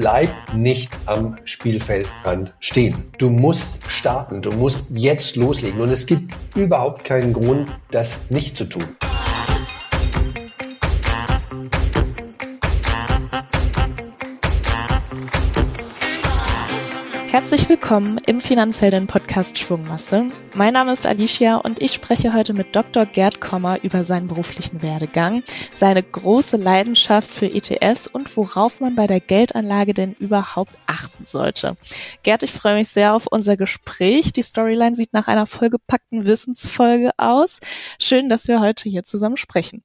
bleib nicht am Spielfeldrand stehen. Du musst starten, du musst jetzt loslegen und es gibt überhaupt keinen Grund, das nicht zu tun. Herzlich willkommen im Finanzhelden Podcast Schwungmasse. Mein Name ist Alicia und ich spreche heute mit Dr. Gerd Kommer über seinen beruflichen Werdegang, seine große Leidenschaft für ETFs und worauf man bei der Geldanlage denn überhaupt achten sollte. Gerd, ich freue mich sehr auf unser Gespräch. Die Storyline sieht nach einer vollgepackten Wissensfolge aus. Schön, dass wir heute hier zusammen sprechen.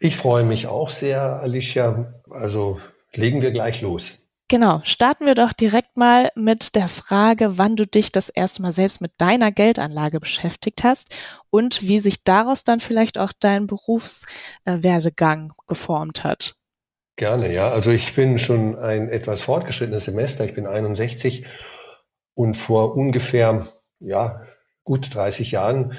Ich freue mich auch sehr, Alicia. Also legen wir gleich los. Genau, starten wir doch direkt mal mit der Frage, wann du dich das erste Mal selbst mit deiner Geldanlage beschäftigt hast und wie sich daraus dann vielleicht auch dein Berufswerdegang geformt hat. Gerne, ja. Also ich bin schon ein etwas fortgeschrittenes Semester. Ich bin 61 und vor ungefähr, ja, gut 30 Jahren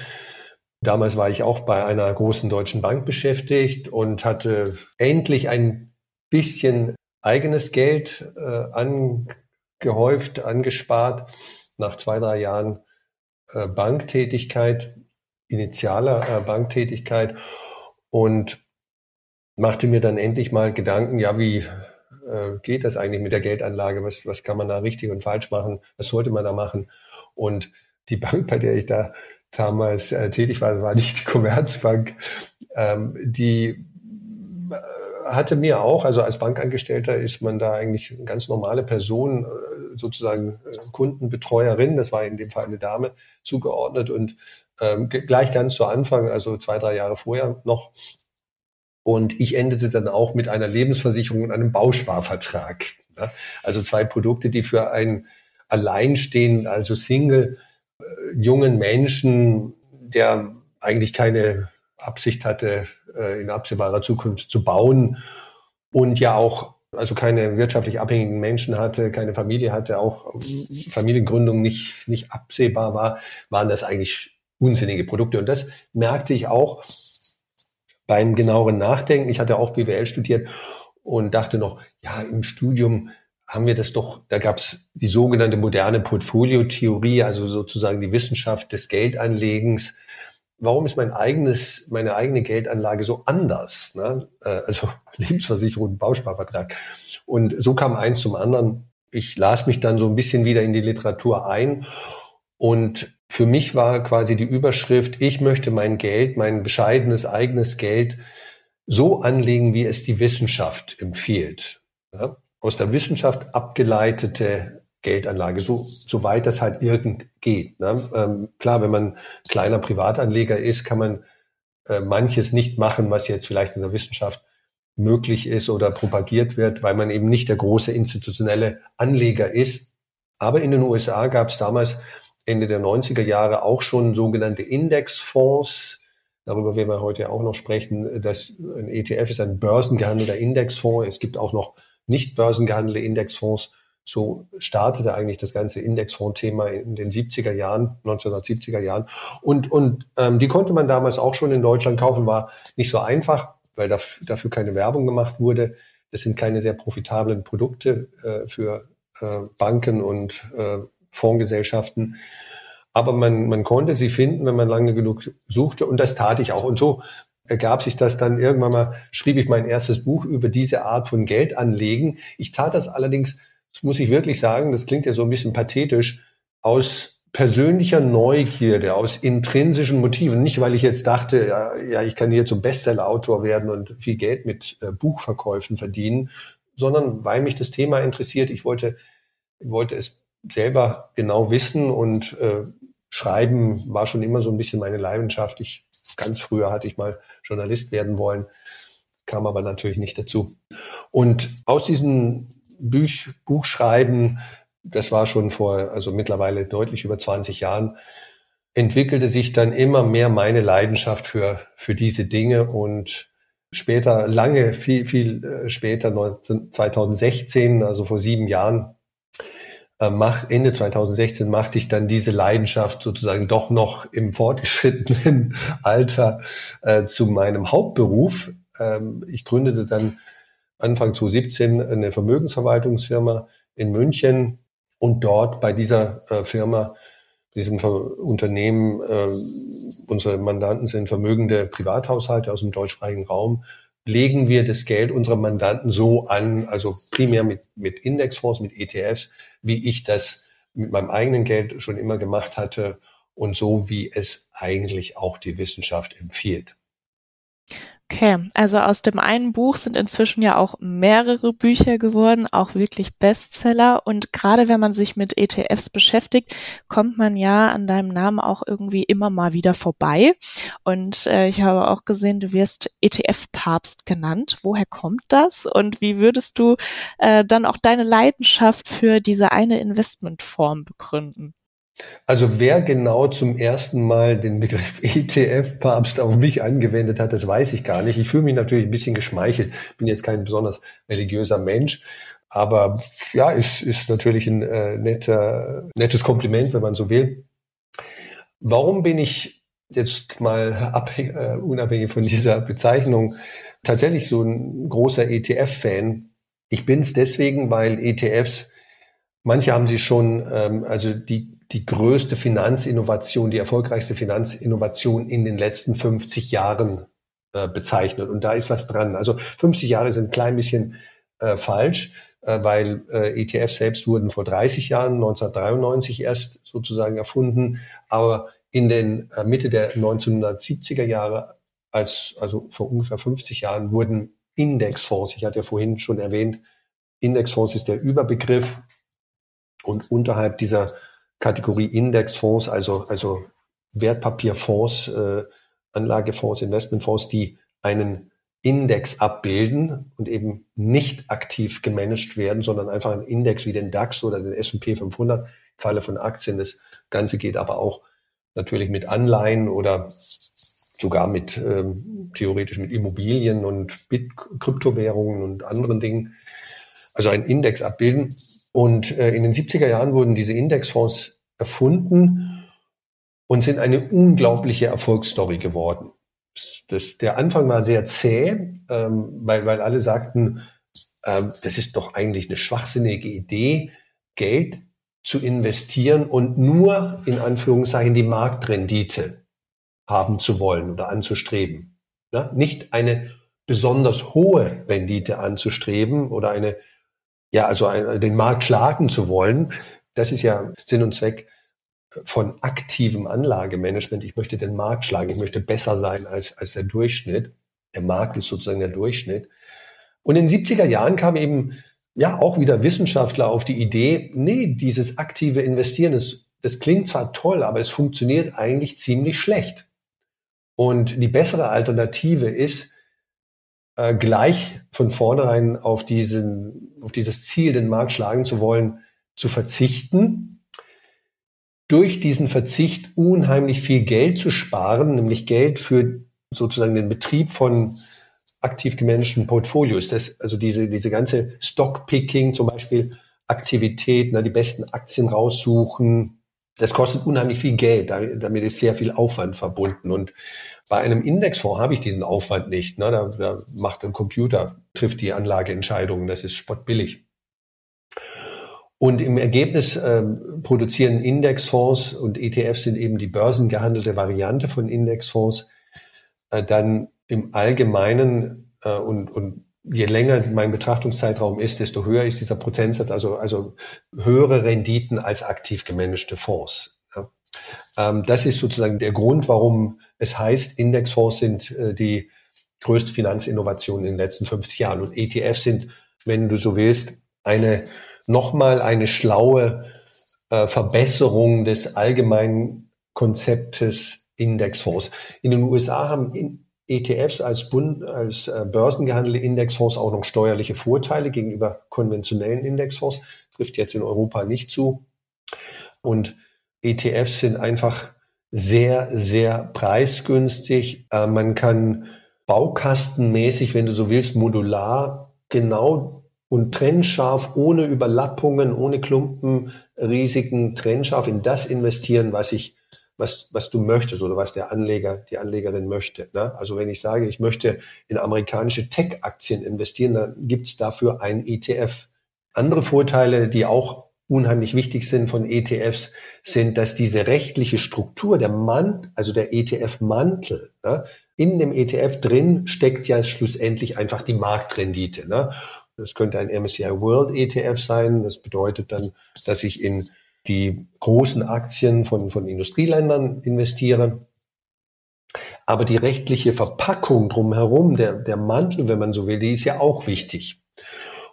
Damals war ich auch bei einer großen deutschen Bank beschäftigt und hatte endlich ein bisschen eigenes Geld äh, angehäuft, angespart nach zwei, drei Jahren äh, Banktätigkeit, initialer äh, Banktätigkeit und machte mir dann endlich mal Gedanken, ja, wie äh, geht das eigentlich mit der Geldanlage? Was, was kann man da richtig und falsch machen? Was sollte man da machen? Und die Bank, bei der ich da damals äh, tätig war, war nicht die Commerzbank, ähm, die hatte mir auch, also als Bankangestellter ist man da eigentlich eine ganz normale Person, äh, sozusagen äh, Kundenbetreuerin, das war in dem Fall eine Dame, zugeordnet und ähm, gleich ganz zu Anfang, also zwei, drei Jahre vorher noch. Und ich endete dann auch mit einer Lebensversicherung und einem Bausparvertrag. Ne? Also zwei Produkte, die für einen alleinstehenden, also Single, äh, jungen Menschen, der eigentlich keine Absicht hatte, äh, in absehbarer Zukunft zu bauen und ja auch also keine wirtschaftlich abhängigen Menschen hatte, keine Familie hatte, auch Familiengründung nicht, nicht absehbar war, waren das eigentlich unsinnige Produkte. Und das merkte ich auch beim genaueren Nachdenken. Ich hatte auch BWL studiert und dachte noch, ja, im Studium haben wir das doch, da gab es die sogenannte moderne Portfoliotheorie, also sozusagen die Wissenschaft des Geldanlegens warum ist mein eigenes, meine eigene Geldanlage so anders? Ne? Äh, also Lebensversicherung, Bausparvertrag. Und so kam eins zum anderen. Ich las mich dann so ein bisschen wieder in die Literatur ein und für mich war quasi die Überschrift, ich möchte mein Geld, mein bescheidenes eigenes Geld so anlegen, wie es die Wissenschaft empfiehlt. Ja? Aus der Wissenschaft abgeleitete Geldanlage, so, so weit das halt irgend geht. Ne? Ähm, klar, wenn man kleiner Privatanleger ist, kann man äh, manches nicht machen, was jetzt vielleicht in der Wissenschaft möglich ist oder propagiert wird, weil man eben nicht der große institutionelle Anleger ist. Aber in den USA gab es damals Ende der 90er Jahre auch schon sogenannte Indexfonds. Darüber werden wir heute auch noch sprechen. Das, ein ETF ist ein börsengehandelter Indexfonds. Es gibt auch noch nicht börsengehandelte Indexfonds. So startete eigentlich das ganze Indexfonds-Thema in den 70er Jahren, 1970er Jahren. Und, und ähm, die konnte man damals auch schon in Deutschland kaufen, war nicht so einfach, weil dafür, dafür keine Werbung gemacht wurde. Das sind keine sehr profitablen Produkte äh, für äh, Banken und äh, Fondsgesellschaften. Aber man, man konnte sie finden, wenn man lange genug suchte. Und das tat ich auch. Und so ergab sich das dann irgendwann mal, schrieb ich mein erstes Buch über diese Art von Geldanlegen. Ich tat das allerdings das muss ich wirklich sagen, das klingt ja so ein bisschen pathetisch, aus persönlicher Neugierde, aus intrinsischen Motiven. Nicht, weil ich jetzt dachte, ja, ja ich kann jetzt zum Bestseller-Autor werden und viel Geld mit äh, Buchverkäufen verdienen, sondern weil mich das Thema interessiert. Ich wollte, wollte es selber genau wissen und äh, Schreiben war schon immer so ein bisschen meine Leidenschaft. Ich ganz früher hatte ich mal Journalist werden wollen, kam aber natürlich nicht dazu. Und aus diesen Büch, Buch schreiben, das war schon vor, also mittlerweile deutlich über 20 Jahren, entwickelte sich dann immer mehr meine Leidenschaft für, für diese Dinge und später, lange, viel, viel äh, später, 2016, also vor sieben Jahren, äh, mach, Ende 2016 machte ich dann diese Leidenschaft sozusagen doch noch im fortgeschrittenen Alter äh, zu meinem Hauptberuf. Ähm, ich gründete dann Anfang 2017 eine Vermögensverwaltungsfirma in München und dort bei dieser äh, Firma, diesem Unternehmen, äh, unsere Mandanten sind vermögende Privathaushalte aus dem deutschsprachigen Raum, legen wir das Geld unserer Mandanten so an, also primär mit, mit Indexfonds, mit ETFs, wie ich das mit meinem eigenen Geld schon immer gemacht hatte und so, wie es eigentlich auch die Wissenschaft empfiehlt. Okay, also aus dem einen Buch sind inzwischen ja auch mehrere Bücher geworden, auch wirklich Bestseller. Und gerade wenn man sich mit ETFs beschäftigt, kommt man ja an deinem Namen auch irgendwie immer mal wieder vorbei. Und äh, ich habe auch gesehen, du wirst ETF-Papst genannt. Woher kommt das? Und wie würdest du äh, dann auch deine Leidenschaft für diese eine Investmentform begründen? Also wer genau zum ersten Mal den Begriff ETF-Papst auf mich angewendet hat, das weiß ich gar nicht. Ich fühle mich natürlich ein bisschen geschmeichelt. Bin jetzt kein besonders religiöser Mensch, aber ja, ist, ist natürlich ein äh, netter, nettes Kompliment, wenn man so will. Warum bin ich jetzt mal abhängig, äh, unabhängig von dieser Bezeichnung tatsächlich so ein großer ETF-Fan? Ich bin es deswegen, weil ETFs Manche haben sie schon, ähm, also die die größte Finanzinnovation, die erfolgreichste Finanzinnovation in den letzten 50 Jahren äh, bezeichnet. Und da ist was dran. Also 50 Jahre sind ein klein bisschen äh, falsch, äh, weil äh, ETFs selbst wurden vor 30 Jahren, 1993 erst sozusagen erfunden. Aber in den äh, Mitte der 1970er Jahre, als, also vor ungefähr 50 Jahren, wurden Indexfonds, ich hatte ja vorhin schon erwähnt, Indexfonds ist der Überbegriff. Und unterhalb dieser Kategorie Indexfonds, also, also Wertpapierfonds, äh, Anlagefonds, Investmentfonds, die einen Index abbilden und eben nicht aktiv gemanagt werden, sondern einfach ein Index wie den DAX oder den S&P 500 im Falle von Aktien. Das Ganze geht aber auch natürlich mit Anleihen oder sogar mit ähm, theoretisch mit Immobilien und Bit Kryptowährungen und anderen Dingen. Also ein Index abbilden. Und äh, in den 70er Jahren wurden diese Indexfonds erfunden und sind eine unglaubliche Erfolgsstory geworden. Das, der Anfang war sehr zäh, ähm, weil, weil alle sagten, ähm, das ist doch eigentlich eine schwachsinnige Idee, Geld zu investieren und nur in Anführungszeichen die Marktrendite haben zu wollen oder anzustreben. Ja? Nicht eine besonders hohe Rendite anzustreben oder eine, ja, also ein, den Markt schlagen zu wollen, das ist ja Sinn und Zweck von aktivem Anlagemanagement. Ich möchte den Markt schlagen. Ich möchte besser sein als, als der Durchschnitt. Der Markt ist sozusagen der Durchschnitt. Und in den 70er Jahren kam eben ja auch wieder Wissenschaftler auf die Idee, nee, dieses aktive Investieren, das, das klingt zwar toll, aber es funktioniert eigentlich ziemlich schlecht. Und die bessere Alternative ist, äh, gleich von vornherein auf diesen, auf dieses Ziel, den Markt schlagen zu wollen, zu verzichten, durch diesen Verzicht unheimlich viel Geld zu sparen, nämlich Geld für sozusagen den Betrieb von aktiv gemanagten Portfolios. Das, also diese, diese ganze Stockpicking zum Beispiel, Aktivität, na, die besten Aktien raussuchen, das kostet unheimlich viel Geld. Damit ist sehr viel Aufwand verbunden. Und bei einem Indexfonds habe ich diesen Aufwand nicht. Ne? Da, macht ein Computer, trifft die Anlageentscheidungen. Das ist spottbillig. Und im Ergebnis äh, produzieren Indexfonds und ETFs sind eben die börsengehandelte Variante von Indexfonds äh, dann im Allgemeinen äh, und, und je länger mein Betrachtungszeitraum ist, desto höher ist dieser Prozentsatz, also, also höhere Renditen als aktiv gemanagte Fonds. Ja. Ähm, das ist sozusagen der Grund, warum es heißt, Indexfonds sind äh, die größte Finanzinnovation in den letzten 50 Jahren und ETFs sind, wenn du so willst, eine nochmal eine schlaue äh, Verbesserung des allgemeinen Konzeptes Indexfonds. In den USA haben ETFs als, Bund, als äh, börsengehandelte Indexfonds auch noch steuerliche Vorteile gegenüber konventionellen Indexfonds. Trifft jetzt in Europa nicht zu. Und ETFs sind einfach sehr, sehr preisgünstig. Äh, man kann baukastenmäßig, wenn du so willst, modular genau und trennscharf, ohne Überlappungen, ohne Klumpenrisiken, trennscharf in das investieren, was ich was, was du möchtest oder was der Anleger, die Anlegerin möchte. Ne? Also wenn ich sage, ich möchte in amerikanische Tech-Aktien investieren, dann gibt's dafür einen ETF. Andere Vorteile, die auch unheimlich wichtig sind von ETFs, sind, dass diese rechtliche Struktur, der Mann, also der ETF-Mantel, ne, in dem ETF drin steckt ja schlussendlich einfach die Marktrendite. Ne? Das könnte ein MSCI World ETF sein. Das bedeutet dann, dass ich in die großen Aktien von, von Industrieländern investiere. Aber die rechtliche Verpackung drumherum, der, der Mantel, wenn man so will, die ist ja auch wichtig.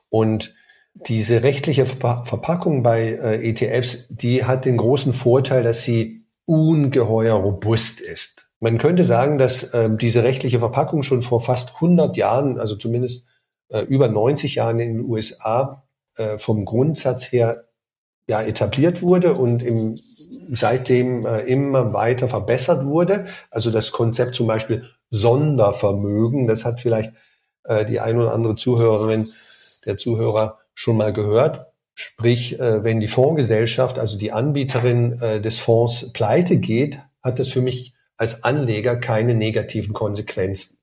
Und diese rechtliche Verpackung bei äh, ETFs, die hat den großen Vorteil, dass sie ungeheuer robust ist. Man könnte sagen, dass äh, diese rechtliche Verpackung schon vor fast 100 Jahren, also zumindest äh, über 90 Jahren in den USA, äh, vom Grundsatz her ja etabliert wurde und im, seitdem äh, immer weiter verbessert wurde. Also das Konzept zum Beispiel Sondervermögen, das hat vielleicht äh, die ein oder andere Zuhörerin, der Zuhörer schon mal gehört. Sprich, äh, wenn die Fondsgesellschaft, also die Anbieterin äh, des Fonds pleite geht, hat das für mich als Anleger keine negativen Konsequenzen.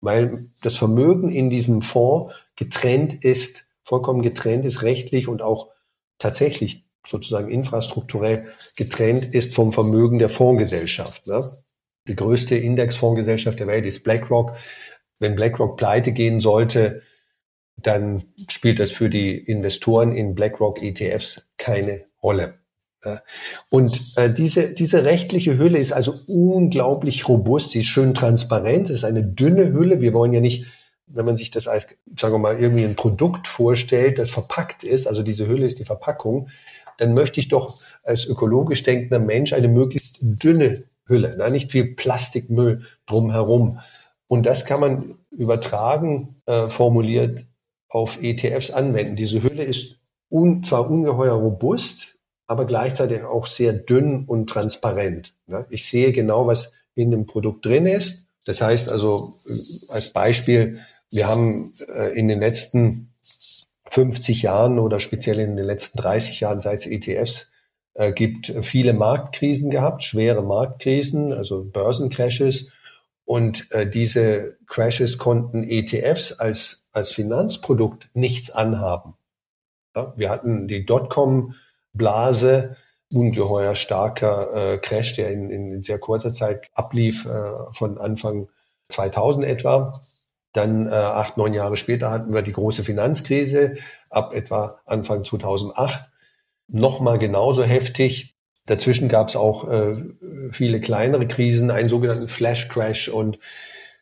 Weil das Vermögen in diesem Fonds getrennt ist, vollkommen getrennt ist, rechtlich und auch tatsächlich sozusagen infrastrukturell getrennt ist vom Vermögen der Fondsgesellschaft. Ne? Die größte Indexfondsgesellschaft der Welt ist BlackRock. Wenn BlackRock pleite gehen sollte, dann spielt das für die Investoren in BlackRock ETFs keine Rolle. Und äh, diese, diese rechtliche Hülle ist also unglaublich robust, sie ist schön transparent, es ist eine dünne Hülle. Wir wollen ja nicht, wenn man sich das als, sagen wir mal, irgendwie ein Produkt vorstellt, das verpackt ist, also diese Hülle ist die Verpackung, dann möchte ich doch als ökologisch denkender Mensch eine möglichst dünne Hülle, na, nicht viel Plastikmüll drumherum. Und das kann man übertragen, äh, formuliert, auf ETFs anwenden. Diese Hülle ist un, zwar ungeheuer robust, aber gleichzeitig auch sehr dünn und transparent. Ne? Ich sehe genau, was in dem Produkt drin ist. Das heißt also, äh, als Beispiel, wir haben äh, in den letzten 50 Jahren oder speziell in den letzten 30 Jahren, seit es ETFs äh, gibt, viele Marktkrisen gehabt, schwere Marktkrisen, also Börsencrashes. Und diese Crashes konnten ETFs als als Finanzprodukt nichts anhaben. Ja, wir hatten die Dotcom-Blase, ungeheuer starker äh, Crash, der in, in sehr kurzer Zeit ablief, äh, von Anfang 2000 etwa. Dann äh, acht, neun Jahre später hatten wir die große Finanzkrise ab etwa Anfang 2008. Nochmal genauso heftig. Dazwischen gab es auch äh, viele kleinere Krisen, einen sogenannten Flash Crash und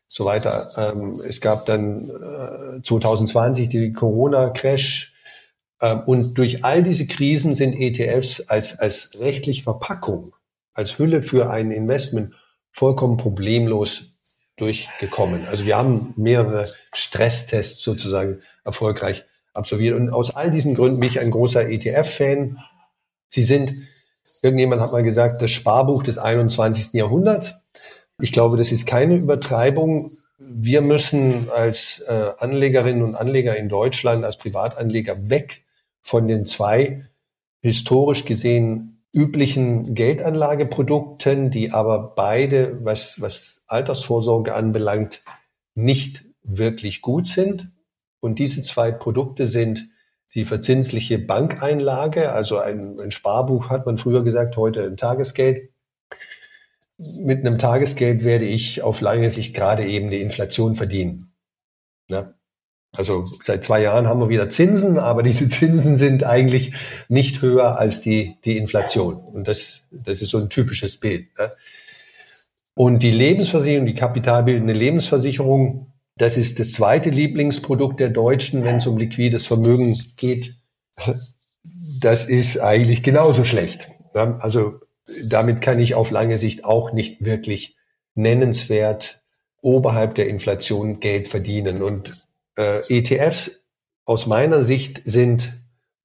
so weiter. Ähm, es gab dann äh, 2020 die Corona-Crash. Ähm, und durch all diese Krisen sind ETFs als, als rechtliche Verpackung, als Hülle für ein Investment vollkommen problemlos durchgekommen. Also wir haben mehrere Stresstests sozusagen erfolgreich absolviert. Und aus all diesen Gründen bin ich ein großer ETF-Fan. Sie sind, irgendjemand hat mal gesagt, das Sparbuch des 21. Jahrhunderts. Ich glaube, das ist keine Übertreibung. Wir müssen als äh, Anlegerinnen und Anleger in Deutschland, als Privatanleger weg von den zwei historisch gesehen üblichen Geldanlageprodukten, die aber beide, was, was Altersvorsorge anbelangt, nicht wirklich gut sind. Und diese zwei Produkte sind die verzinsliche Bankeinlage, also ein, ein Sparbuch hat man früher gesagt, heute ein Tagesgeld mit einem Tagesgeld werde ich auf lange Sicht gerade eben die Inflation verdienen. Ne? Also seit zwei Jahren haben wir wieder Zinsen, aber diese Zinsen sind eigentlich nicht höher als die, die Inflation. Und das, das ist so ein typisches Bild. Ne? Und die Lebensversicherung, die kapitalbildende Lebensversicherung, das ist das zweite Lieblingsprodukt der Deutschen, wenn es um liquides Vermögen geht. Das ist eigentlich genauso schlecht. Also damit kann ich auf lange Sicht auch nicht wirklich nennenswert oberhalb der Inflation Geld verdienen. Und äh, ETFs aus meiner Sicht sind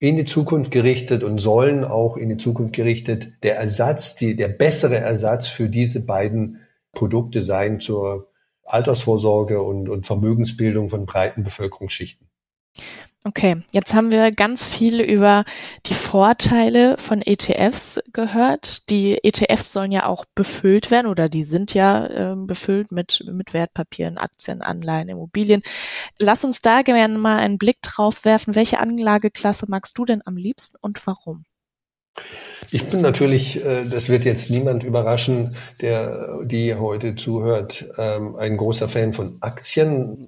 in die Zukunft gerichtet und sollen auch in die Zukunft gerichtet der Ersatz, die, der bessere Ersatz für diese beiden Produkte sein zur Altersvorsorge und, und Vermögensbildung von breiten Bevölkerungsschichten. Okay, jetzt haben wir ganz viel über die Vorteile von ETFs gehört. Die ETFs sollen ja auch befüllt werden oder die sind ja äh, befüllt mit, mit Wertpapieren, Aktien, Anleihen, Immobilien. Lass uns da gerne mal einen Blick drauf werfen. Welche Anlageklasse magst du denn am liebsten und warum? Ich bin natürlich, äh, das wird jetzt niemand überraschen, der die heute zuhört, ähm, ein großer Fan von Aktien.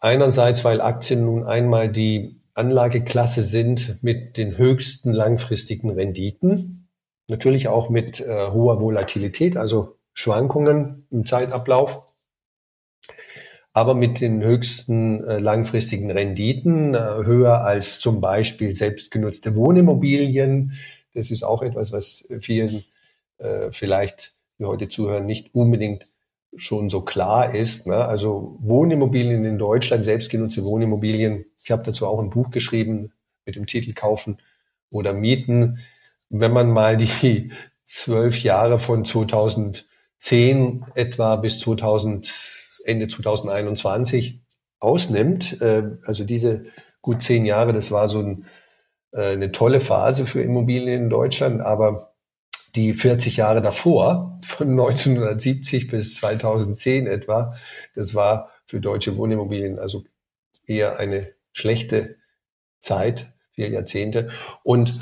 Einerseits, weil Aktien nun einmal die Anlageklasse sind mit den höchsten langfristigen Renditen, natürlich auch mit äh, hoher Volatilität, also Schwankungen im Zeitablauf, aber mit den höchsten äh, langfristigen Renditen, äh, höher als zum Beispiel selbstgenutzte Wohnimmobilien. Das ist auch etwas, was vielen äh, vielleicht, die heute zuhören, nicht unbedingt schon so klar ist. Ne? Also Wohnimmobilien in Deutschland, selbstgenutzte Wohnimmobilien. Ich habe dazu auch ein Buch geschrieben mit dem Titel Kaufen oder Mieten. Wenn man mal die zwölf Jahre von 2010 etwa bis 2000, Ende 2021 ausnimmt, äh, also diese gut zehn Jahre, das war so ein, äh, eine tolle Phase für Immobilien in Deutschland, aber die 40 Jahre davor, von 1970 bis 2010 etwa, das war für deutsche Wohnimmobilien also eher eine schlechte Zeit, vier Jahrzehnte. Und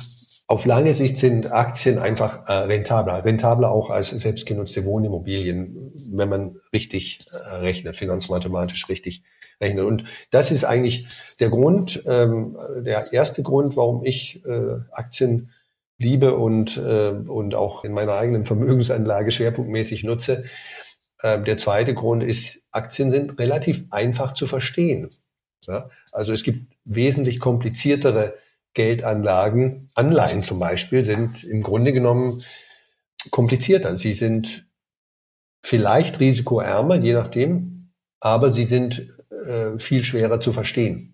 auf lange Sicht sind Aktien einfach äh, rentabler, rentabler auch als selbstgenutzte Wohnimmobilien, wenn man richtig äh, rechnet, finanzmathematisch richtig rechnet. Und das ist eigentlich der Grund, ähm, der erste Grund, warum ich äh, Aktien liebe und, äh, und auch in meiner eigenen Vermögensanlage schwerpunktmäßig nutze. Äh, der zweite Grund ist, Aktien sind relativ einfach zu verstehen. Ja? Also es gibt wesentlich kompliziertere Geldanlagen. Anleihen zum Beispiel sind im Grunde genommen komplizierter. Sie sind vielleicht risikoärmer, je nachdem, aber sie sind äh, viel schwerer zu verstehen.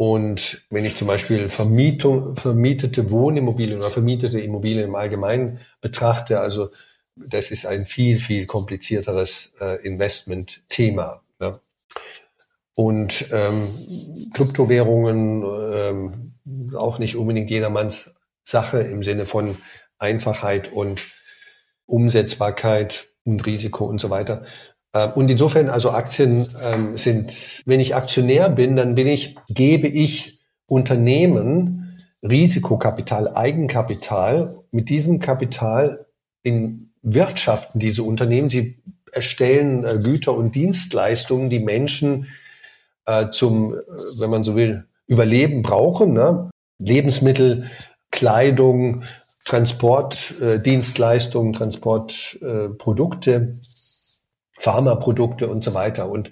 Und wenn ich zum Beispiel Vermietung, vermietete Wohnimmobilien oder vermietete Immobilien im Allgemeinen betrachte, also das ist ein viel, viel komplizierteres äh, Investment-Thema. Ne? Und ähm, Kryptowährungen ähm, auch nicht unbedingt jedermanns Sache im Sinne von Einfachheit und Umsetzbarkeit und Risiko und so weiter. Ähm, und insofern, also Aktien ähm, sind, wenn ich Aktionär bin, dann bin ich, gebe ich Unternehmen Risikokapital, Eigenkapital. Mit diesem Kapital in wirtschaften diese Unternehmen. Sie erstellen äh, Güter und Dienstleistungen, die Menschen äh, zum, äh, wenn man so will, Überleben brauchen. Ne? Lebensmittel, Kleidung, Transportdienstleistungen, äh, Transportprodukte. Pharmaprodukte und so weiter. Und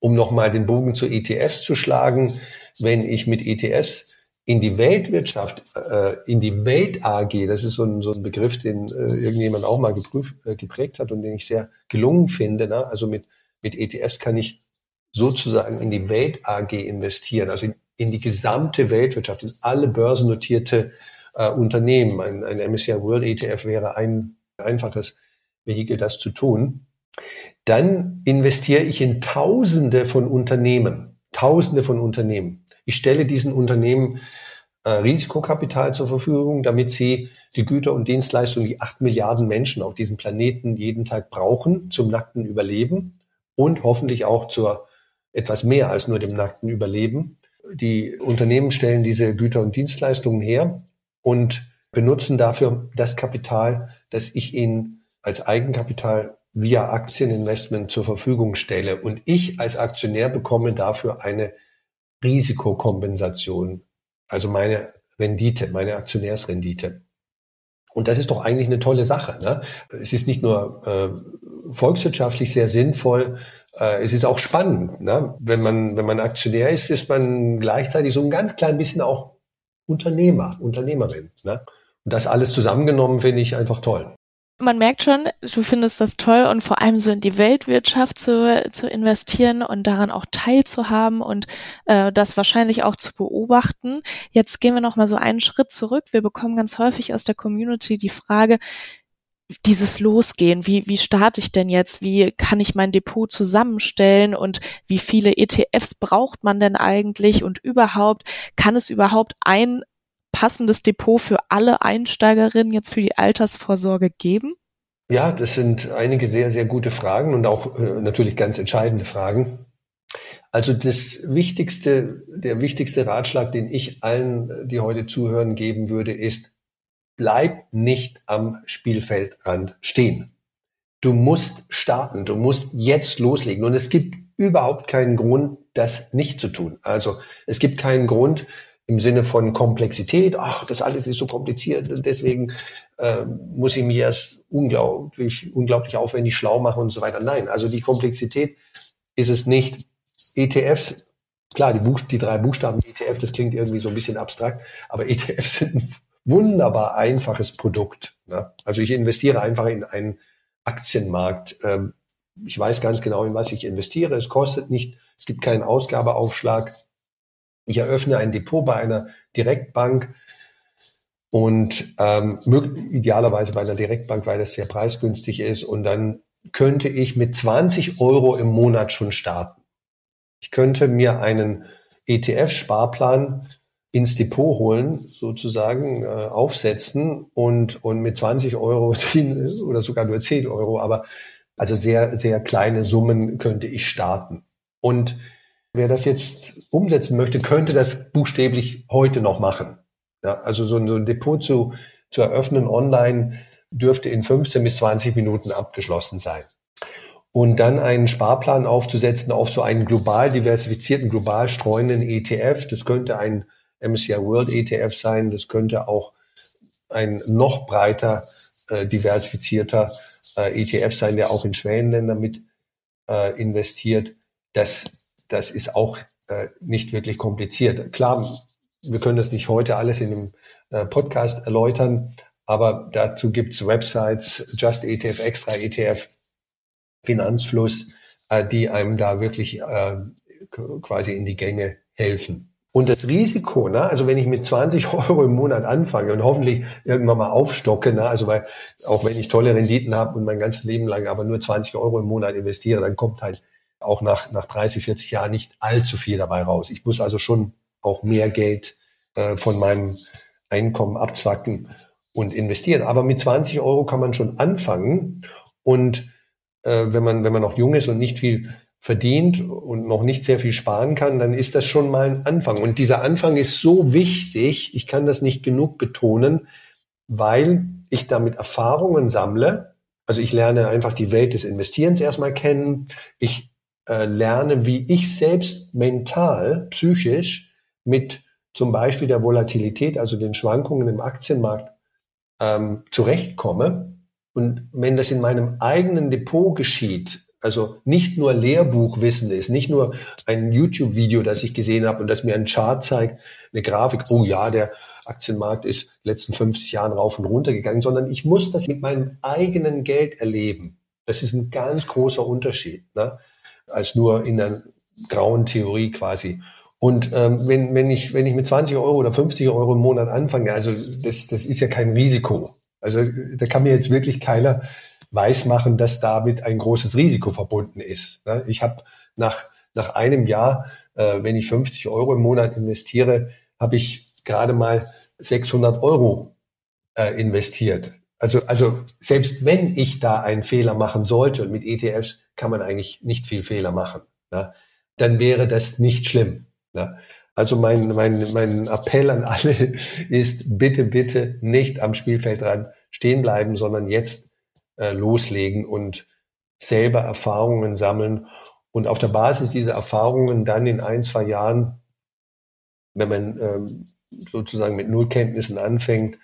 um nochmal den Bogen zu ETFs zu schlagen, wenn ich mit ETFs in die Weltwirtschaft, äh, in die Welt AG, das ist so ein, so ein Begriff, den äh, irgendjemand auch mal geprüft, äh, geprägt hat und den ich sehr gelungen finde. Ne? Also mit, mit ETFs kann ich sozusagen in die Welt AG investieren, also in, in die gesamte Weltwirtschaft, in alle börsennotierte äh, Unternehmen. Ein, ein MSCI World ETF wäre ein einfaches Vehikel, das zu tun dann investiere ich in Tausende von Unternehmen. Tausende von Unternehmen. Ich stelle diesen Unternehmen äh, Risikokapital zur Verfügung, damit sie die Güter und Dienstleistungen, die acht Milliarden Menschen auf diesem Planeten jeden Tag brauchen, zum nackten Überleben und hoffentlich auch zur etwas mehr als nur dem nackten Überleben. Die Unternehmen stellen diese Güter und Dienstleistungen her und benutzen dafür das Kapital, das ich ihnen als Eigenkapital via Aktieninvestment zur Verfügung stelle und ich als Aktionär bekomme dafür eine Risikokompensation, also meine Rendite, meine Aktionärsrendite. Und das ist doch eigentlich eine tolle Sache. Ne? Es ist nicht nur äh, volkswirtschaftlich sehr sinnvoll, äh, es ist auch spannend. Ne? Wenn man wenn man Aktionär ist, ist man gleichzeitig so ein ganz klein bisschen auch Unternehmer, Unternehmerin. Ne? Und das alles zusammengenommen finde ich einfach toll man merkt schon, du findest das toll und vor allem so in die Weltwirtschaft zu, zu investieren und daran auch teilzuhaben und äh, das wahrscheinlich auch zu beobachten. Jetzt gehen wir noch mal so einen Schritt zurück. Wir bekommen ganz häufig aus der Community die Frage, dieses Losgehen, wie, wie starte ich denn jetzt, wie kann ich mein Depot zusammenstellen und wie viele ETFs braucht man denn eigentlich und überhaupt, kann es überhaupt ein passendes Depot für alle Einsteigerinnen jetzt für die Altersvorsorge geben? Ja, das sind einige sehr, sehr gute Fragen und auch äh, natürlich ganz entscheidende Fragen. Also das wichtigste, der wichtigste Ratschlag, den ich allen, die heute zuhören, geben würde, ist, bleib nicht am Spielfeldrand stehen. Du musst starten, du musst jetzt loslegen. Und es gibt überhaupt keinen Grund, das nicht zu tun. Also es gibt keinen Grund im Sinne von Komplexität, ach, das alles ist so kompliziert, deswegen äh, muss ich mir erst unglaublich, unglaublich aufwendig schlau machen und so weiter. Nein, also die Komplexität ist es nicht. ETFs, klar, die, Buch die drei Buchstaben ETF, das klingt irgendwie so ein bisschen abstrakt, aber ETFs sind ein wunderbar einfaches Produkt. Ne? Also ich investiere einfach in einen Aktienmarkt. Ähm, ich weiß ganz genau, in was ich investiere. Es kostet nicht, es gibt keinen Ausgabeaufschlag. Ich eröffne ein Depot bei einer Direktbank und ähm, idealerweise bei einer Direktbank, weil das sehr preisgünstig ist. Und dann könnte ich mit 20 Euro im Monat schon starten. Ich könnte mir einen ETF-Sparplan ins Depot holen, sozusagen, äh, aufsetzen und, und mit 20 Euro oder sogar nur 10 Euro, aber also sehr, sehr kleine Summen könnte ich starten. Und wer das jetzt umsetzen möchte, könnte das buchstäblich heute noch machen. Ja, also so ein, Depot zu, zu eröffnen online dürfte in 15 bis 20 Minuten abgeschlossen sein. Und dann einen Sparplan aufzusetzen auf so einen global diversifizierten, global streuenden ETF. Das könnte ein MSCI World ETF sein. Das könnte auch ein noch breiter äh, diversifizierter äh, ETF sein, der auch in Schwellenländer mit äh, investiert. Das, das ist auch äh, nicht wirklich kompliziert. Klar, wir können das nicht heute alles in einem äh, Podcast erläutern, aber dazu gibt's Websites, Just ETF, Extra ETF, Finanzfluss, äh, die einem da wirklich äh, quasi in die Gänge helfen. Und das Risiko, ne, also wenn ich mit 20 Euro im Monat anfange und hoffentlich irgendwann mal aufstocke, ne, also weil auch wenn ich tolle Renditen habe und mein ganzes Leben lang aber nur 20 Euro im Monat investiere, dann kommt halt auch nach, nach 30, 40 Jahren nicht allzu viel dabei raus. Ich muss also schon auch mehr Geld äh, von meinem Einkommen abzwacken und investieren. Aber mit 20 Euro kann man schon anfangen und äh, wenn man wenn man noch jung ist und nicht viel verdient und noch nicht sehr viel sparen kann, dann ist das schon mal ein Anfang. Und dieser Anfang ist so wichtig, ich kann das nicht genug betonen, weil ich damit Erfahrungen sammle. Also ich lerne einfach die Welt des Investierens erstmal kennen. Ich äh, lerne, wie ich selbst mental, psychisch mit zum Beispiel der Volatilität, also den Schwankungen im Aktienmarkt, ähm, zurechtkomme. Und wenn das in meinem eigenen Depot geschieht, also nicht nur Lehrbuchwissen ist, nicht nur ein YouTube-Video, das ich gesehen habe und das mir ein Chart zeigt, eine Grafik, oh ja, der Aktienmarkt ist letzten 50 Jahren rauf und runter gegangen, sondern ich muss das mit meinem eigenen Geld erleben. Das ist ein ganz großer Unterschied, ne? Als nur in der grauen Theorie quasi. Und ähm, wenn, wenn, ich, wenn ich mit 20 Euro oder 50 Euro im Monat anfange, also das, das ist ja kein Risiko. Also da kann mir jetzt wirklich keiner weismachen, dass damit ein großes Risiko verbunden ist. Ne? Ich habe nach, nach einem Jahr, äh, wenn ich 50 Euro im Monat investiere, habe ich gerade mal 600 Euro äh, investiert. Also, also selbst wenn ich da einen Fehler machen sollte, und mit ETFs kann man eigentlich nicht viel Fehler machen, ne? dann wäre das nicht schlimm. Ne? Also mein, mein, mein Appell an alle ist, bitte, bitte nicht am Spielfeldrand stehen bleiben, sondern jetzt äh, loslegen und selber Erfahrungen sammeln und auf der Basis dieser Erfahrungen dann in ein, zwei Jahren, wenn man ähm, sozusagen mit Nullkenntnissen anfängt,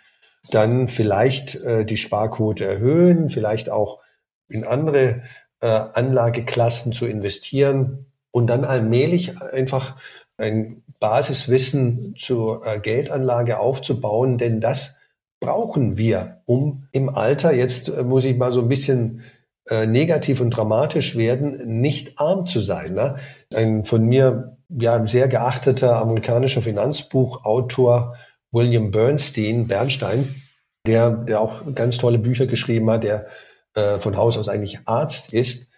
dann vielleicht äh, die Sparquote erhöhen, vielleicht auch in andere äh, Anlageklassen zu investieren und dann allmählich einfach ein Basiswissen zur äh, Geldanlage aufzubauen, denn das brauchen wir, um im Alter, jetzt äh, muss ich mal so ein bisschen negativ und dramatisch werden, nicht arm zu sein. Ne? Ein von mir ja sehr geachteter amerikanischer Finanzbuchautor William Bernstein, Bernstein, der, der auch ganz tolle Bücher geschrieben hat, der äh, von Haus aus eigentlich Arzt ist,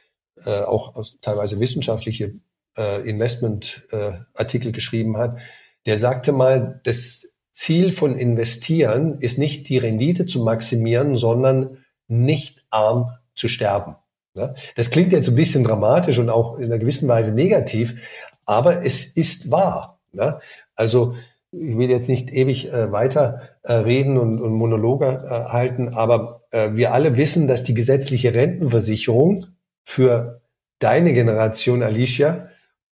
äh, auch teilweise wissenschaftliche äh, Investmentartikel äh, geschrieben hat, der sagte mal, das Ziel von Investieren ist nicht die Rendite zu maximieren, sondern nicht arm zu sterben. Ne? Das klingt jetzt ein bisschen dramatisch und auch in einer gewissen Weise negativ, aber es ist wahr. Ne? Also ich will jetzt nicht ewig äh, weiter äh, reden und, und Monologe äh, halten, aber äh, wir alle wissen, dass die gesetzliche Rentenversicherung für deine Generation, Alicia,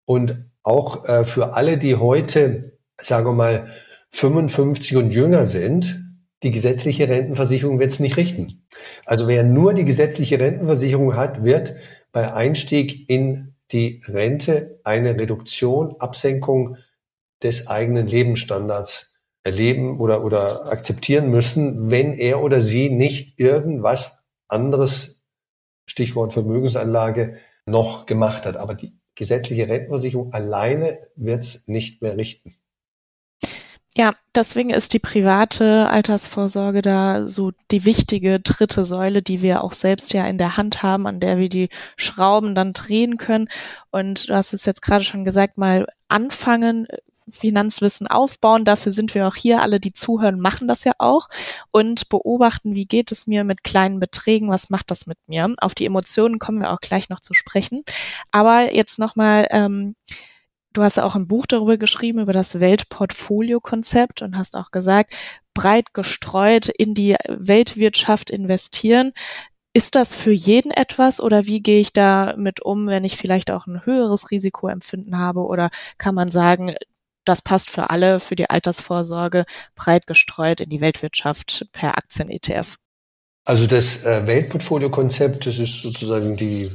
und auch äh, für alle, die heute, sagen wir mal, 55 und jünger sind, die gesetzliche Rentenversicherung wird es nicht richten. Also wer nur die gesetzliche Rentenversicherung hat, wird bei Einstieg in die Rente eine Reduktion, Absenkung des eigenen Lebensstandards erleben oder, oder akzeptieren müssen, wenn er oder sie nicht irgendwas anderes, Stichwort Vermögensanlage, noch gemacht hat. Aber die gesetzliche Rentenversicherung alleine wird es nicht mehr richten. Ja, deswegen ist die private Altersvorsorge da so die wichtige dritte Säule, die wir auch selbst ja in der Hand haben, an der wir die Schrauben dann drehen können. Und du hast es jetzt gerade schon gesagt, mal anfangen, Finanzwissen aufbauen. Dafür sind wir auch hier. Alle, die zuhören, machen das ja auch und beobachten, wie geht es mir mit kleinen Beträgen, was macht das mit mir. Auf die Emotionen kommen wir auch gleich noch zu sprechen. Aber jetzt nochmal, ähm, du hast ja auch ein Buch darüber geschrieben, über das Weltportfolio-Konzept und hast auch gesagt, breit gestreut in die Weltwirtschaft investieren. Ist das für jeden etwas oder wie gehe ich damit um, wenn ich vielleicht auch ein höheres Risikoempfinden habe? Oder kann man sagen, das passt für alle, für die Altersvorsorge, breit gestreut in die Weltwirtschaft per Aktien-ETF. Also das äh, Weltportfolio-Konzept, das ist sozusagen die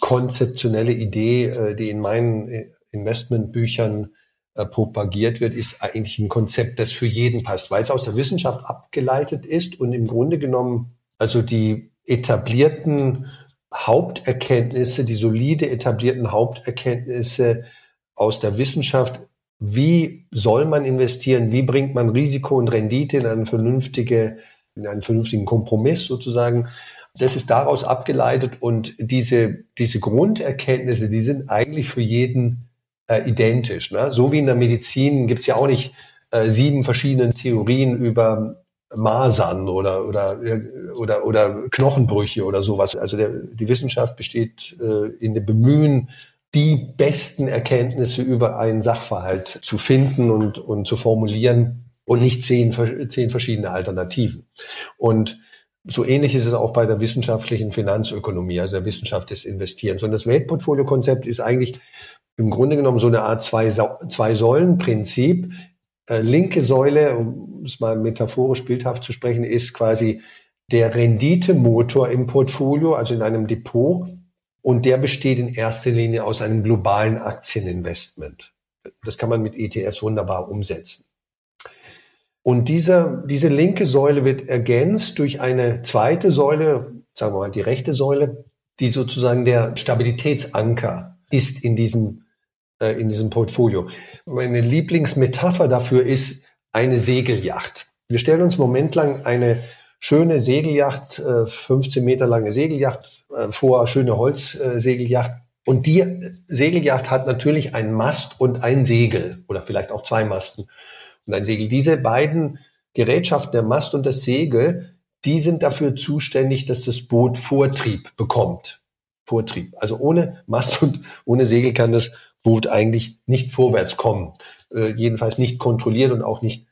konzeptionelle Idee, äh, die in meinen äh, Investmentbüchern propagiert wird, ist eigentlich ein Konzept, das für jeden passt, weil es aus der Wissenschaft abgeleitet ist und im Grunde genommen also die etablierten Haupterkenntnisse, die solide etablierten Haupterkenntnisse aus der Wissenschaft wie soll man investieren, wie bringt man Risiko und Rendite in, eine vernünftige, in einen vernünftigen Kompromiss sozusagen. Das ist daraus abgeleitet und diese, diese Grunderkenntnisse, die sind eigentlich für jeden äh, identisch. Ne? So wie in der Medizin gibt's ja auch nicht äh, sieben verschiedene Theorien über Masern oder, oder, oder, oder Knochenbrüche oder sowas. Also der, die Wissenschaft besteht äh, in dem Bemühen, die besten Erkenntnisse über einen Sachverhalt zu finden und, und zu formulieren und nicht zehn, zehn verschiedene Alternativen. Und so ähnlich ist es auch bei der wissenschaftlichen Finanzökonomie, also der Wissenschaft des Investierens. Und das Weltportfolio-Konzept ist eigentlich im Grunde genommen so eine Art Zwei-Säulen-Prinzip. Äh, linke Säule, um es mal metaphorisch bildhaft zu sprechen, ist quasi der Renditemotor im Portfolio, also in einem Depot. Und der besteht in erster Linie aus einem globalen Aktieninvestment. Das kann man mit ETFs wunderbar umsetzen. Und diese, diese linke Säule wird ergänzt durch eine zweite Säule, sagen wir mal die rechte Säule, die sozusagen der Stabilitätsanker ist in diesem, äh, in diesem Portfolio. Meine Lieblingsmetapher dafür ist eine Segelyacht. Wir stellen uns momentlang eine schöne Segelyacht, 15 äh, Meter lange Segelyacht äh, vor, schöne Holzsegelyacht. Und die Segelyacht hat natürlich einen Mast und ein Segel oder vielleicht auch zwei Masten und ein Segel. Diese beiden Gerätschaften, der Mast und das Segel, die sind dafür zuständig, dass das Boot Vortrieb bekommt. Vortrieb. Also ohne Mast und ohne Segel kann das Boot eigentlich nicht vorwärts kommen. Äh, jedenfalls nicht kontrolliert und auch nicht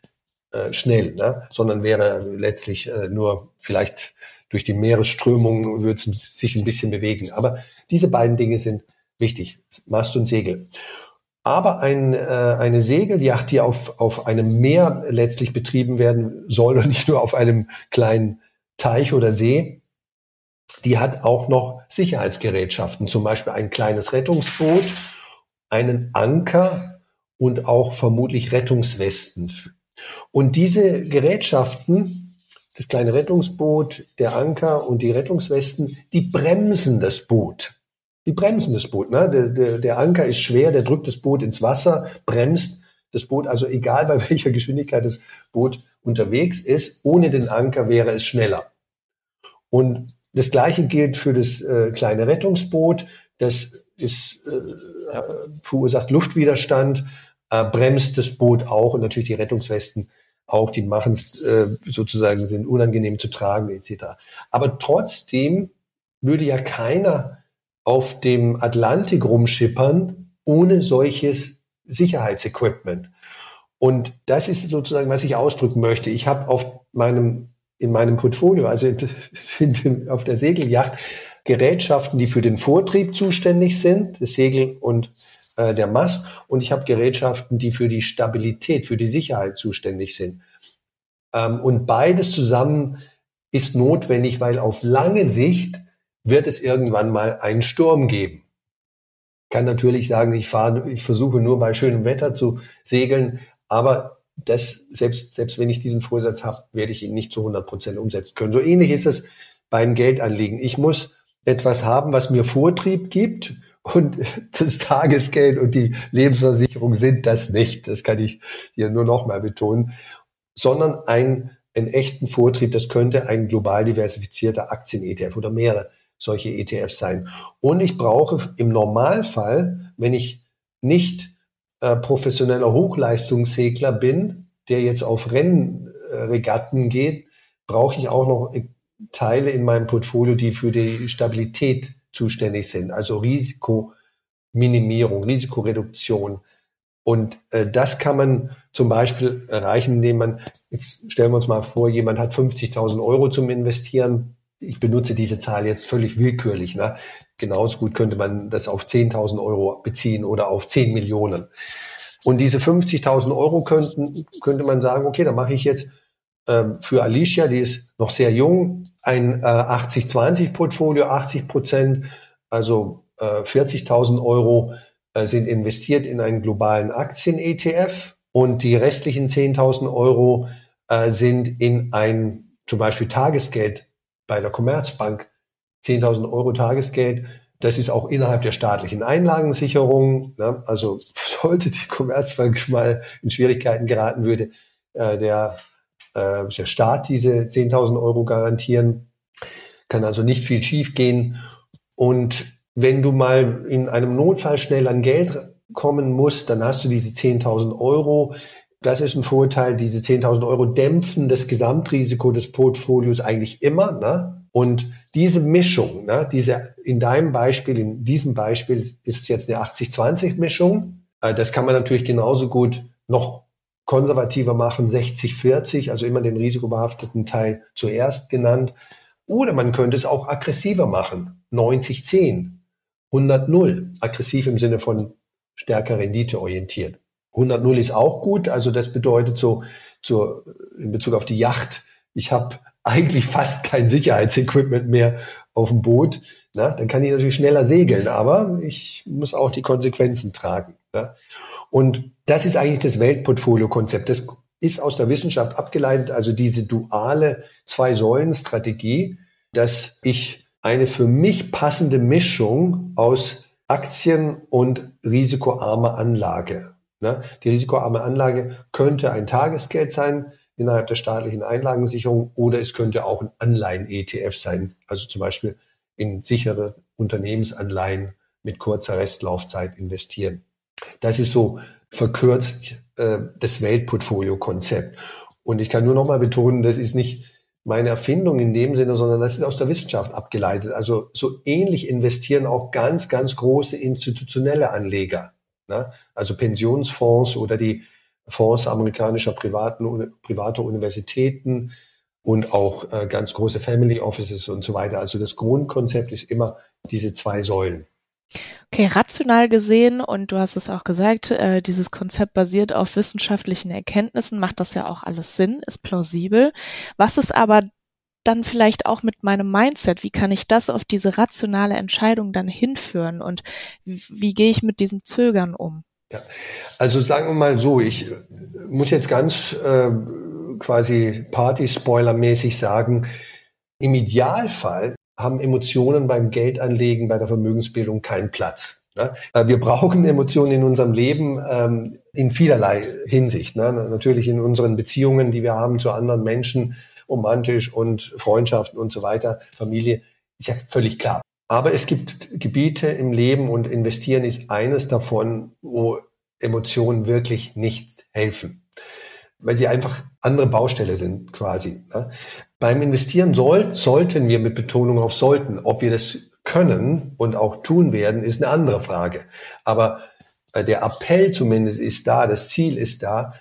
äh, schnell, ne? sondern wäre letztlich äh, nur vielleicht durch die Meeresströmung würde es sich ein bisschen bewegen. Aber diese beiden Dinge sind wichtig, Mast und Segel. Aber ein, äh, eine Segeljacht, die auf, auf einem Meer letztlich betrieben werden soll und nicht nur auf einem kleinen Teich oder See, die hat auch noch Sicherheitsgerätschaften, zum Beispiel ein kleines Rettungsboot, einen Anker und auch vermutlich Rettungswesten und diese Gerätschaften, das kleine Rettungsboot, der Anker und die Rettungswesten, die bremsen das Boot. Die bremsen das Boot. Ne? Der, der, der Anker ist schwer, der drückt das Boot ins Wasser, bremst das Boot, also egal bei welcher Geschwindigkeit das Boot unterwegs ist, ohne den Anker wäre es schneller. Und das Gleiche gilt für das äh, kleine Rettungsboot. Das ist, äh, verursacht Luftwiderstand, äh, bremst das Boot auch und natürlich die Rettungswesten auch, die machen äh, sozusagen, sind unangenehm zu tragen etc. Aber trotzdem würde ja keiner auf dem Atlantik rumschippern ohne solches Sicherheitsequipment. Und das ist sozusagen, was ich ausdrücken möchte. Ich habe auf meinem, in meinem Portfolio, also auf der Segelyacht, Gerätschaften, die für den Vortrieb zuständig sind, das Segel und äh, der Mast. Und ich habe Gerätschaften, die für die Stabilität, für die Sicherheit zuständig sind. Ähm, und beides zusammen ist notwendig, weil auf lange Sicht wird es irgendwann mal einen Sturm geben. Kann natürlich sagen, ich fahre, ich versuche nur bei schönem Wetter zu segeln, aber das, selbst, selbst wenn ich diesen Vorsatz habe, werde ich ihn nicht zu 100 Prozent umsetzen können. So ähnlich ist es beim Geldanlegen. Ich muss etwas haben, was mir Vortrieb gibt und das Tagesgeld und die Lebensversicherung sind das nicht. Das kann ich hier nur noch mal betonen, sondern ein, einen echten Vortrieb. Das könnte ein global diversifizierter Aktien-ETF oder mehrere solche ETFs sein. Und ich brauche im Normalfall, wenn ich nicht äh, professioneller Hochleistungssegler bin, der jetzt auf Rennregatten geht, brauche ich auch noch Teile in meinem Portfolio, die für die Stabilität zuständig sind, also Risikominimierung, Risikoreduktion. Und äh, das kann man zum Beispiel erreichen, indem man, jetzt stellen wir uns mal vor, jemand hat 50.000 Euro zum Investieren, ich benutze diese Zahl jetzt völlig willkürlich. Ne? Genauso gut könnte man das auf 10.000 Euro beziehen oder auf 10 Millionen. Und diese 50.000 Euro könnten, könnte man sagen, okay, dann mache ich jetzt ähm, für Alicia, die ist noch sehr jung, ein äh, 80-20-Portfolio, 80 Prozent, also äh, 40.000 Euro äh, sind investiert in einen globalen Aktien-ETF und die restlichen 10.000 Euro äh, sind in ein zum Beispiel Tagesgeld bei der Commerzbank 10.000 Euro Tagesgeld. Das ist auch innerhalb der staatlichen Einlagensicherung. Ne? Also sollte die Commerzbank mal in Schwierigkeiten geraten, würde äh, der, äh, der Staat diese 10.000 Euro garantieren. Kann also nicht viel schiefgehen. Und wenn du mal in einem Notfall schnell an Geld kommen musst, dann hast du diese 10.000 Euro. Das ist ein Vorteil. Diese 10.000 Euro dämpfen das Gesamtrisiko des Portfolios eigentlich immer. Ne? Und diese Mischung, ne, diese in deinem Beispiel, in diesem Beispiel ist es jetzt eine 80-20-Mischung. Äh, das kann man natürlich genauso gut noch konservativer machen, 60-40, also immer den risikobehafteten Teil zuerst genannt. Oder man könnte es auch aggressiver machen, 90-10, 100-0, aggressiv im Sinne von stärker Rendite orientiert. 100-0 ist auch gut. Also das bedeutet so, so in Bezug auf die Yacht, ich habe eigentlich fast kein Sicherheitsequipment mehr auf dem Boot. Na, dann kann ich natürlich schneller segeln, aber ich muss auch die Konsequenzen tragen. Na? Und das ist eigentlich das Weltportfolio-Konzept. Das ist aus der Wissenschaft abgeleitet, also diese duale Zwei-Säulen-Strategie, dass ich eine für mich passende Mischung aus Aktien und risikoarmer Anlage Ne? Die risikoarme Anlage könnte ein Tagesgeld sein innerhalb der staatlichen Einlagensicherung oder es könnte auch ein Anleihen-ETF sein, also zum Beispiel in sichere Unternehmensanleihen mit kurzer Restlaufzeit investieren. Das ist so verkürzt äh, das Weltportfolio-Konzept. Und ich kann nur noch mal betonen, das ist nicht meine Erfindung in dem Sinne, sondern das ist aus der Wissenschaft abgeleitet. Also so ähnlich investieren auch ganz, ganz große institutionelle Anleger. Ne? Also Pensionsfonds oder die Fonds amerikanischer privaten, privater Universitäten und auch äh, ganz große Family Offices und so weiter. Also das Grundkonzept ist immer diese zwei Säulen. Okay, rational gesehen, und du hast es auch gesagt, äh, dieses Konzept basiert auf wissenschaftlichen Erkenntnissen, macht das ja auch alles Sinn, ist plausibel. Was ist aber dann vielleicht auch mit meinem Mindset? Wie kann ich das auf diese rationale Entscheidung dann hinführen und wie, gehe ich mit diesem Zögern um? Ja. Also sagen wir mal so, ich muss jetzt ganz äh, quasi Party-Spoiler-mäßig sagen, im Idealfall haben Emotionen beim Geldanlegen, bei der Vermögensbildung keinen Platz. Ne? Äh, wir brauchen Emotionen in unserem Leben ähm, in vielerlei Hinsicht. Ne? Natürlich in unseren Beziehungen, die wir haben zu anderen Menschen, romantisch und Freundschaften und so weiter, Familie, ist ja völlig klar. Aber es gibt Gebiete im Leben und investieren ist eines davon, wo Emotionen wirklich nicht helfen, weil sie einfach andere Baustelle sind quasi. Ne? Beim Investieren soll, sollten wir mit Betonung auf sollten, ob wir das können und auch tun werden, ist eine andere Frage. Aber äh, der Appell zumindest ist da, das Ziel ist da,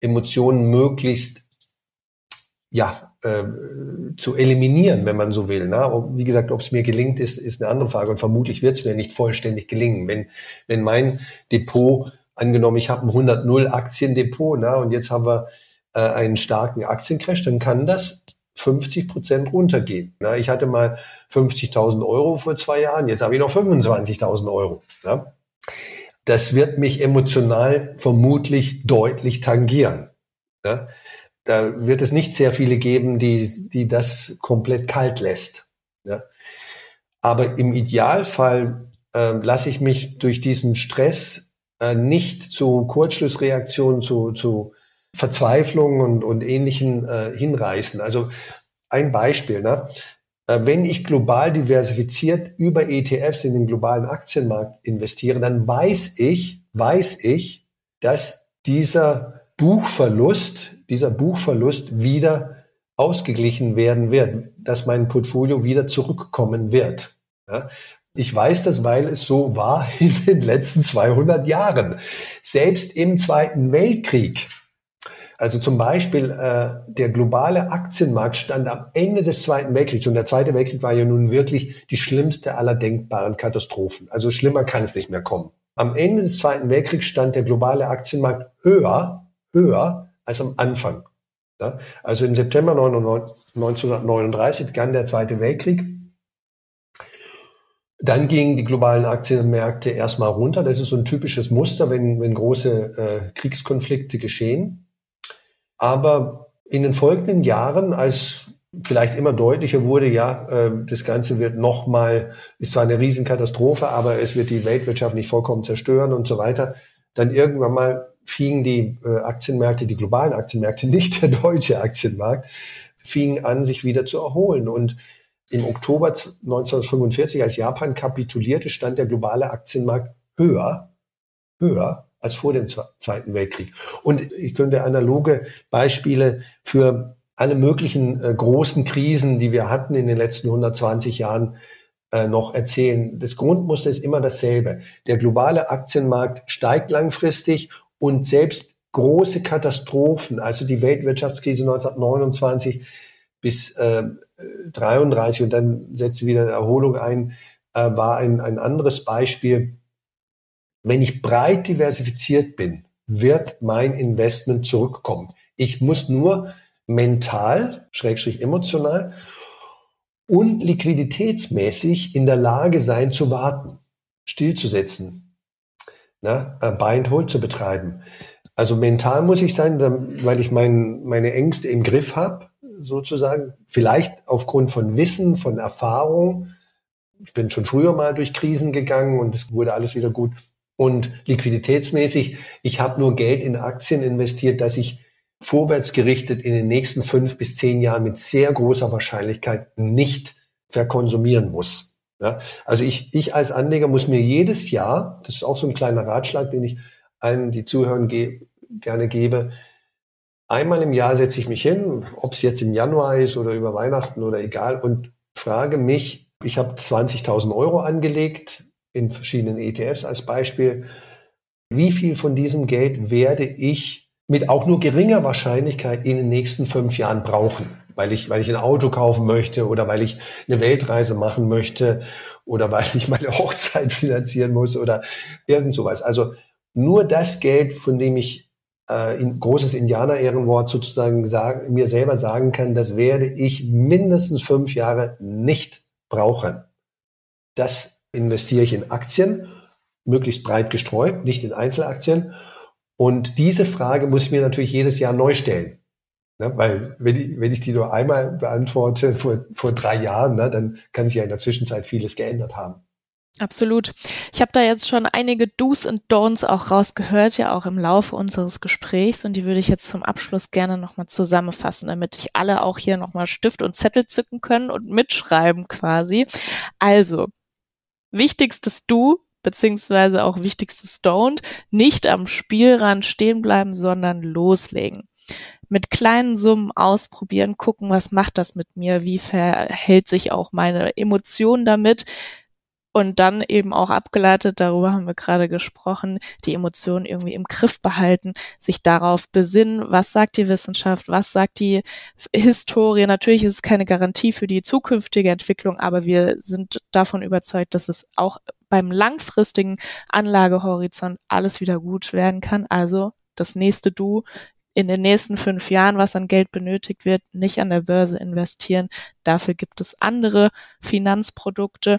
Emotionen möglichst ja, äh, zu eliminieren, wenn man so will. Ne? Wie gesagt, ob es mir gelingt, ist, ist eine andere Frage und vermutlich wird es mir nicht vollständig gelingen. Wenn, wenn mein Depot, angenommen, ich habe ein 100-0 Aktiendepot ne? und jetzt haben wir äh, einen starken Aktiencrash, dann kann das 50 Prozent runtergehen. Ne? Ich hatte mal 50.000 Euro vor zwei Jahren, jetzt habe ich noch 25.000 Euro. Ne? Das wird mich emotional vermutlich deutlich tangieren. Ne? da wird es nicht sehr viele geben, die, die das komplett kalt lässt. Aber im Idealfall äh, lasse ich mich durch diesen Stress äh, nicht zu Kurzschlussreaktionen, zu, zu Verzweiflung und, und ähnlichen äh, hinreißen. Also ein Beispiel, ne? Äh, wenn ich global diversifiziert über ETFs in den globalen Aktienmarkt investiere, dann weiß ich, weiß ich, dass dieser Buchverlust dieser Buchverlust wieder ausgeglichen werden wird, dass mein Portfolio wieder zurückkommen wird. Ja? Ich weiß das, weil es so war in den letzten 200 Jahren. Selbst im Zweiten Weltkrieg. Also zum Beispiel äh, der globale Aktienmarkt stand am Ende des Zweiten Weltkriegs und der Zweite Weltkrieg war ja nun wirklich die schlimmste aller denkbaren Katastrophen. Also schlimmer kann es nicht mehr kommen. Am Ende des Zweiten Weltkriegs stand der globale Aktienmarkt höher, höher als am Anfang. Ja? Also im September 1939 begann der Zweite Weltkrieg. Dann gingen die globalen Aktienmärkte erstmal runter. Das ist so ein typisches Muster, wenn, wenn große äh, Kriegskonflikte geschehen. Aber in den folgenden Jahren, als vielleicht immer deutlicher wurde, ja, äh, das Ganze wird nochmal, ist zwar eine Riesenkatastrophe, aber es wird die Weltwirtschaft nicht vollkommen zerstören und so weiter. Dann irgendwann mal fingen die äh, Aktienmärkte, die globalen Aktienmärkte, nicht der deutsche Aktienmarkt, fingen an, sich wieder zu erholen. Und im Oktober 1945, als Japan kapitulierte, stand der globale Aktienmarkt höher, höher als vor dem Zweiten Weltkrieg. Und ich könnte analoge Beispiele für alle möglichen äh, großen Krisen, die wir hatten in den letzten 120 Jahren, äh, noch erzählen. Das Grundmuster ist immer dasselbe. Der globale Aktienmarkt steigt langfristig und selbst große Katastrophen, also die Weltwirtschaftskrise 1929 bis äh, 33 und dann setzt wieder eine Erholung ein, äh, war ein, ein anderes Beispiel. Wenn ich breit diversifiziert bin, wird mein Investment zurückkommen. Ich muss nur mental, schrägstrich emotional und liquiditätsmäßig in der Lage sein zu warten, stillzusetzen, ne, Buy Hold zu betreiben. Also mental muss ich sein, weil ich mein, meine Ängste im Griff habe, sozusagen. Vielleicht aufgrund von Wissen, von Erfahrung. Ich bin schon früher mal durch Krisen gegangen und es wurde alles wieder gut. Und liquiditätsmäßig, ich habe nur Geld in Aktien investiert, dass ich vorwärts gerichtet in den nächsten fünf bis zehn Jahren mit sehr großer Wahrscheinlichkeit nicht verkonsumieren muss. Ja, also ich, ich als Anleger muss mir jedes Jahr, das ist auch so ein kleiner Ratschlag, den ich allen, die zuhören, ge gerne gebe, einmal im Jahr setze ich mich hin, ob es jetzt im Januar ist oder über Weihnachten oder egal, und frage mich, ich habe 20.000 Euro angelegt in verschiedenen ETFs als Beispiel, wie viel von diesem Geld werde ich mit auch nur geringer Wahrscheinlichkeit in den nächsten fünf Jahren brauchen? weil ich, weil ich ein Auto kaufen möchte oder weil ich eine Weltreise machen möchte oder weil ich meine Hochzeit finanzieren muss oder irgend sowas. Also nur das Geld, von dem ich äh, in großes Indianer-Ehrenwort sozusagen sagen, mir selber sagen kann, das werde ich mindestens fünf Jahre nicht brauchen. Das investiere ich in Aktien, möglichst breit gestreut, nicht in Einzelaktien. Und diese Frage muss ich mir natürlich jedes Jahr neu stellen. Ne? Weil wenn ich, wenn ich die nur einmal beantworte vor, vor drei Jahren, ne, dann kann sich ja in der Zwischenzeit vieles geändert haben. Absolut. Ich habe da jetzt schon einige Do's und Don'ts auch rausgehört, ja auch im Laufe unseres Gesprächs und die würde ich jetzt zum Abschluss gerne nochmal zusammenfassen, damit ich alle auch hier nochmal Stift und Zettel zücken können und mitschreiben quasi. Also, wichtigstes Do beziehungsweise auch wichtigstes Don't, nicht am Spielrand stehen bleiben, sondern loslegen. Mit kleinen Summen ausprobieren, gucken, was macht das mit mir, wie verhält sich auch meine Emotion damit, und dann eben auch abgeleitet, darüber haben wir gerade gesprochen, die Emotionen irgendwie im Griff behalten, sich darauf besinnen, was sagt die Wissenschaft, was sagt die Historie. Natürlich ist es keine Garantie für die zukünftige Entwicklung, aber wir sind davon überzeugt, dass es auch beim langfristigen Anlagehorizont alles wieder gut werden kann. Also das nächste Du in den nächsten fünf Jahren, was an Geld benötigt wird, nicht an der Börse investieren. Dafür gibt es andere Finanzprodukte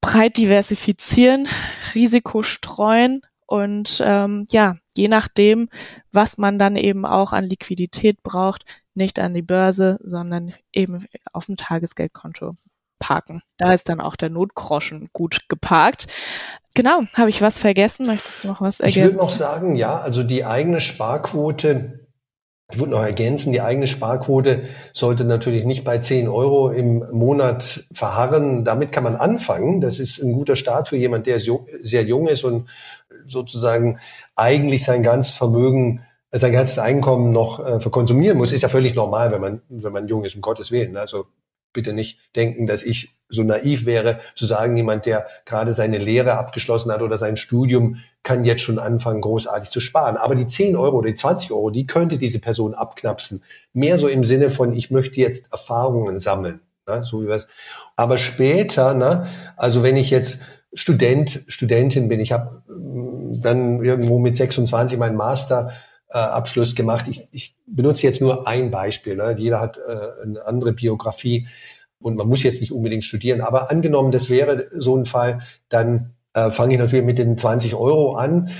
breit diversifizieren, Risiko streuen und ähm, ja, je nachdem, was man dann eben auch an Liquidität braucht, nicht an die Börse, sondern eben auf dem Tagesgeldkonto parken. Da ist dann auch der Notgroschen gut geparkt. Genau, habe ich was vergessen? Möchtest du noch was ergänzen? Ich würde noch sagen, ja, also die eigene Sparquote ich würde noch ergänzen, die eigene Sparquote sollte natürlich nicht bei 10 Euro im Monat verharren. Damit kann man anfangen. Das ist ein guter Start für jemand, der sehr jung ist und sozusagen eigentlich sein ganzes Vermögen, sein ganzes Einkommen noch äh, verkonsumieren muss. Ist ja völlig normal, wenn man, wenn man jung ist, um Gottes Willen. Also bitte nicht denken, dass ich so naiv wäre, zu sagen, jemand, der gerade seine Lehre abgeschlossen hat oder sein Studium, kann jetzt schon anfangen, großartig zu sparen. Aber die 10 Euro oder die 20 Euro, die könnte diese Person abknapsen. Mehr so im Sinne von, ich möchte jetzt Erfahrungen sammeln. Ne? So wie was. Aber später, ne? also wenn ich jetzt Student, Studentin bin, ich habe mm, dann irgendwo mit 26 meinen Master äh, Abschluss gemacht. Ich, ich benutze jetzt nur ein Beispiel. Ne? Jeder hat äh, eine andere Biografie und man muss jetzt nicht unbedingt studieren. Aber angenommen, das wäre so ein Fall, dann äh, fange ich natürlich mit den 20 Euro an.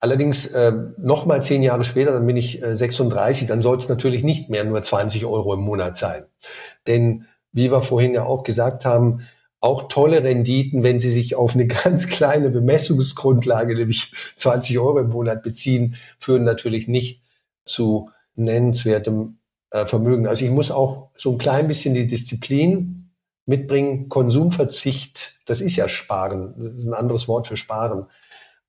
Allerdings äh, noch mal zehn Jahre später, dann bin ich äh, 36, dann soll es natürlich nicht mehr nur 20 Euro im Monat sein. Denn wie wir vorhin ja auch gesagt haben, auch tolle Renditen, wenn sie sich auf eine ganz kleine Bemessungsgrundlage, nämlich 20 Euro im Monat beziehen, führen natürlich nicht zu nennenswertem äh, Vermögen. Also ich muss auch so ein klein bisschen die Disziplin mitbringen. Konsumverzicht, das ist ja Sparen, das ist ein anderes Wort für Sparen,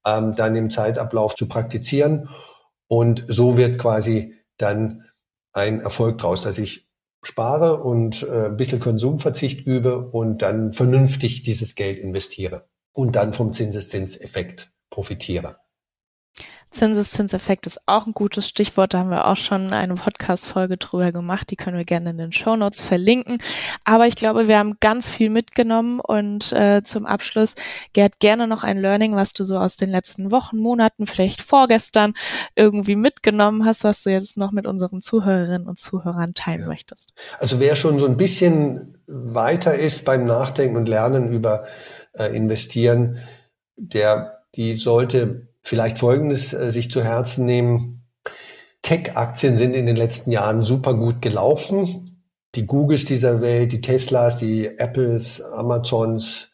ähm, dann im Zeitablauf zu praktizieren. Und so wird quasi dann ein Erfolg draus, dass ich spare und äh, ein bisschen Konsumverzicht übe und dann vernünftig dieses Geld investiere und dann vom Zinseszinseffekt profitiere. Zinseszinseffekt ist auch ein gutes Stichwort. Da haben wir auch schon eine Podcast-Folge drüber gemacht. Die können wir gerne in den Show Notes verlinken. Aber ich glaube, wir haben ganz viel mitgenommen und äh, zum Abschluss, Gerd, gerne noch ein Learning, was du so aus den letzten Wochen, Monaten, vielleicht vorgestern irgendwie mitgenommen hast, was du jetzt noch mit unseren Zuhörerinnen und Zuhörern teilen ja. möchtest. Also wer schon so ein bisschen weiter ist beim Nachdenken und Lernen über äh, Investieren, der, die sollte vielleicht Folgendes äh, sich zu Herzen nehmen. Tech-Aktien sind in den letzten Jahren super gut gelaufen. Die Googles dieser Welt, die Teslas, die Apples, Amazons,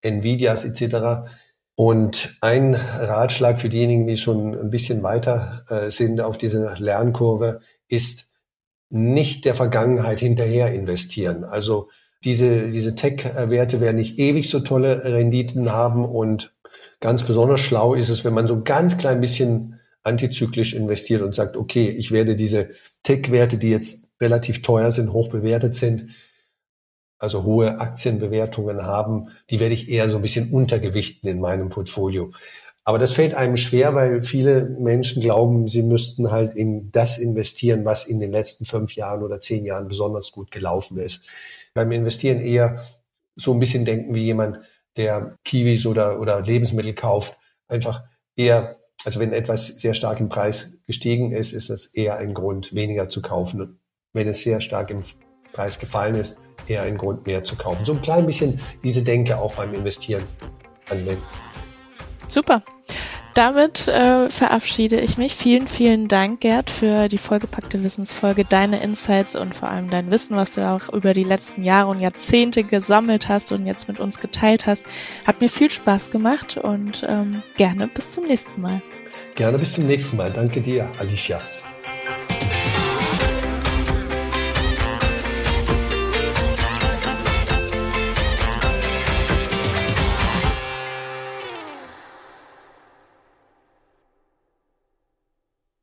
Nvidias etc. Und ein Ratschlag für diejenigen, die schon ein bisschen weiter äh, sind auf dieser Lernkurve, ist nicht der Vergangenheit hinterher investieren. Also diese, diese Tech-Werte werden nicht ewig so tolle Renditen haben und Ganz besonders schlau ist es, wenn man so ein ganz klein bisschen antizyklisch investiert und sagt, okay, ich werde diese Tech-Werte, die jetzt relativ teuer sind, hoch bewertet sind, also hohe Aktienbewertungen haben, die werde ich eher so ein bisschen untergewichten in meinem Portfolio. Aber das fällt einem schwer, weil viele Menschen glauben, sie müssten halt in das investieren, was in den letzten fünf Jahren oder zehn Jahren besonders gut gelaufen ist. Beim Investieren eher so ein bisschen denken wie jemand, der Kiwis oder, oder Lebensmittel kauft, einfach eher, also wenn etwas sehr stark im Preis gestiegen ist, ist das eher ein Grund, weniger zu kaufen. wenn es sehr stark im Preis gefallen ist, eher ein Grund, mehr zu kaufen. So ein klein bisschen diese Denke auch beim Investieren anwenden. Super. Damit äh, verabschiede ich mich. Vielen, vielen Dank, Gerd, für die vollgepackte Wissensfolge, deine Insights und vor allem dein Wissen, was du auch über die letzten Jahre und Jahrzehnte gesammelt hast und jetzt mit uns geteilt hast. Hat mir viel Spaß gemacht und ähm, gerne bis zum nächsten Mal. Gerne bis zum nächsten Mal. Danke dir, Alicia.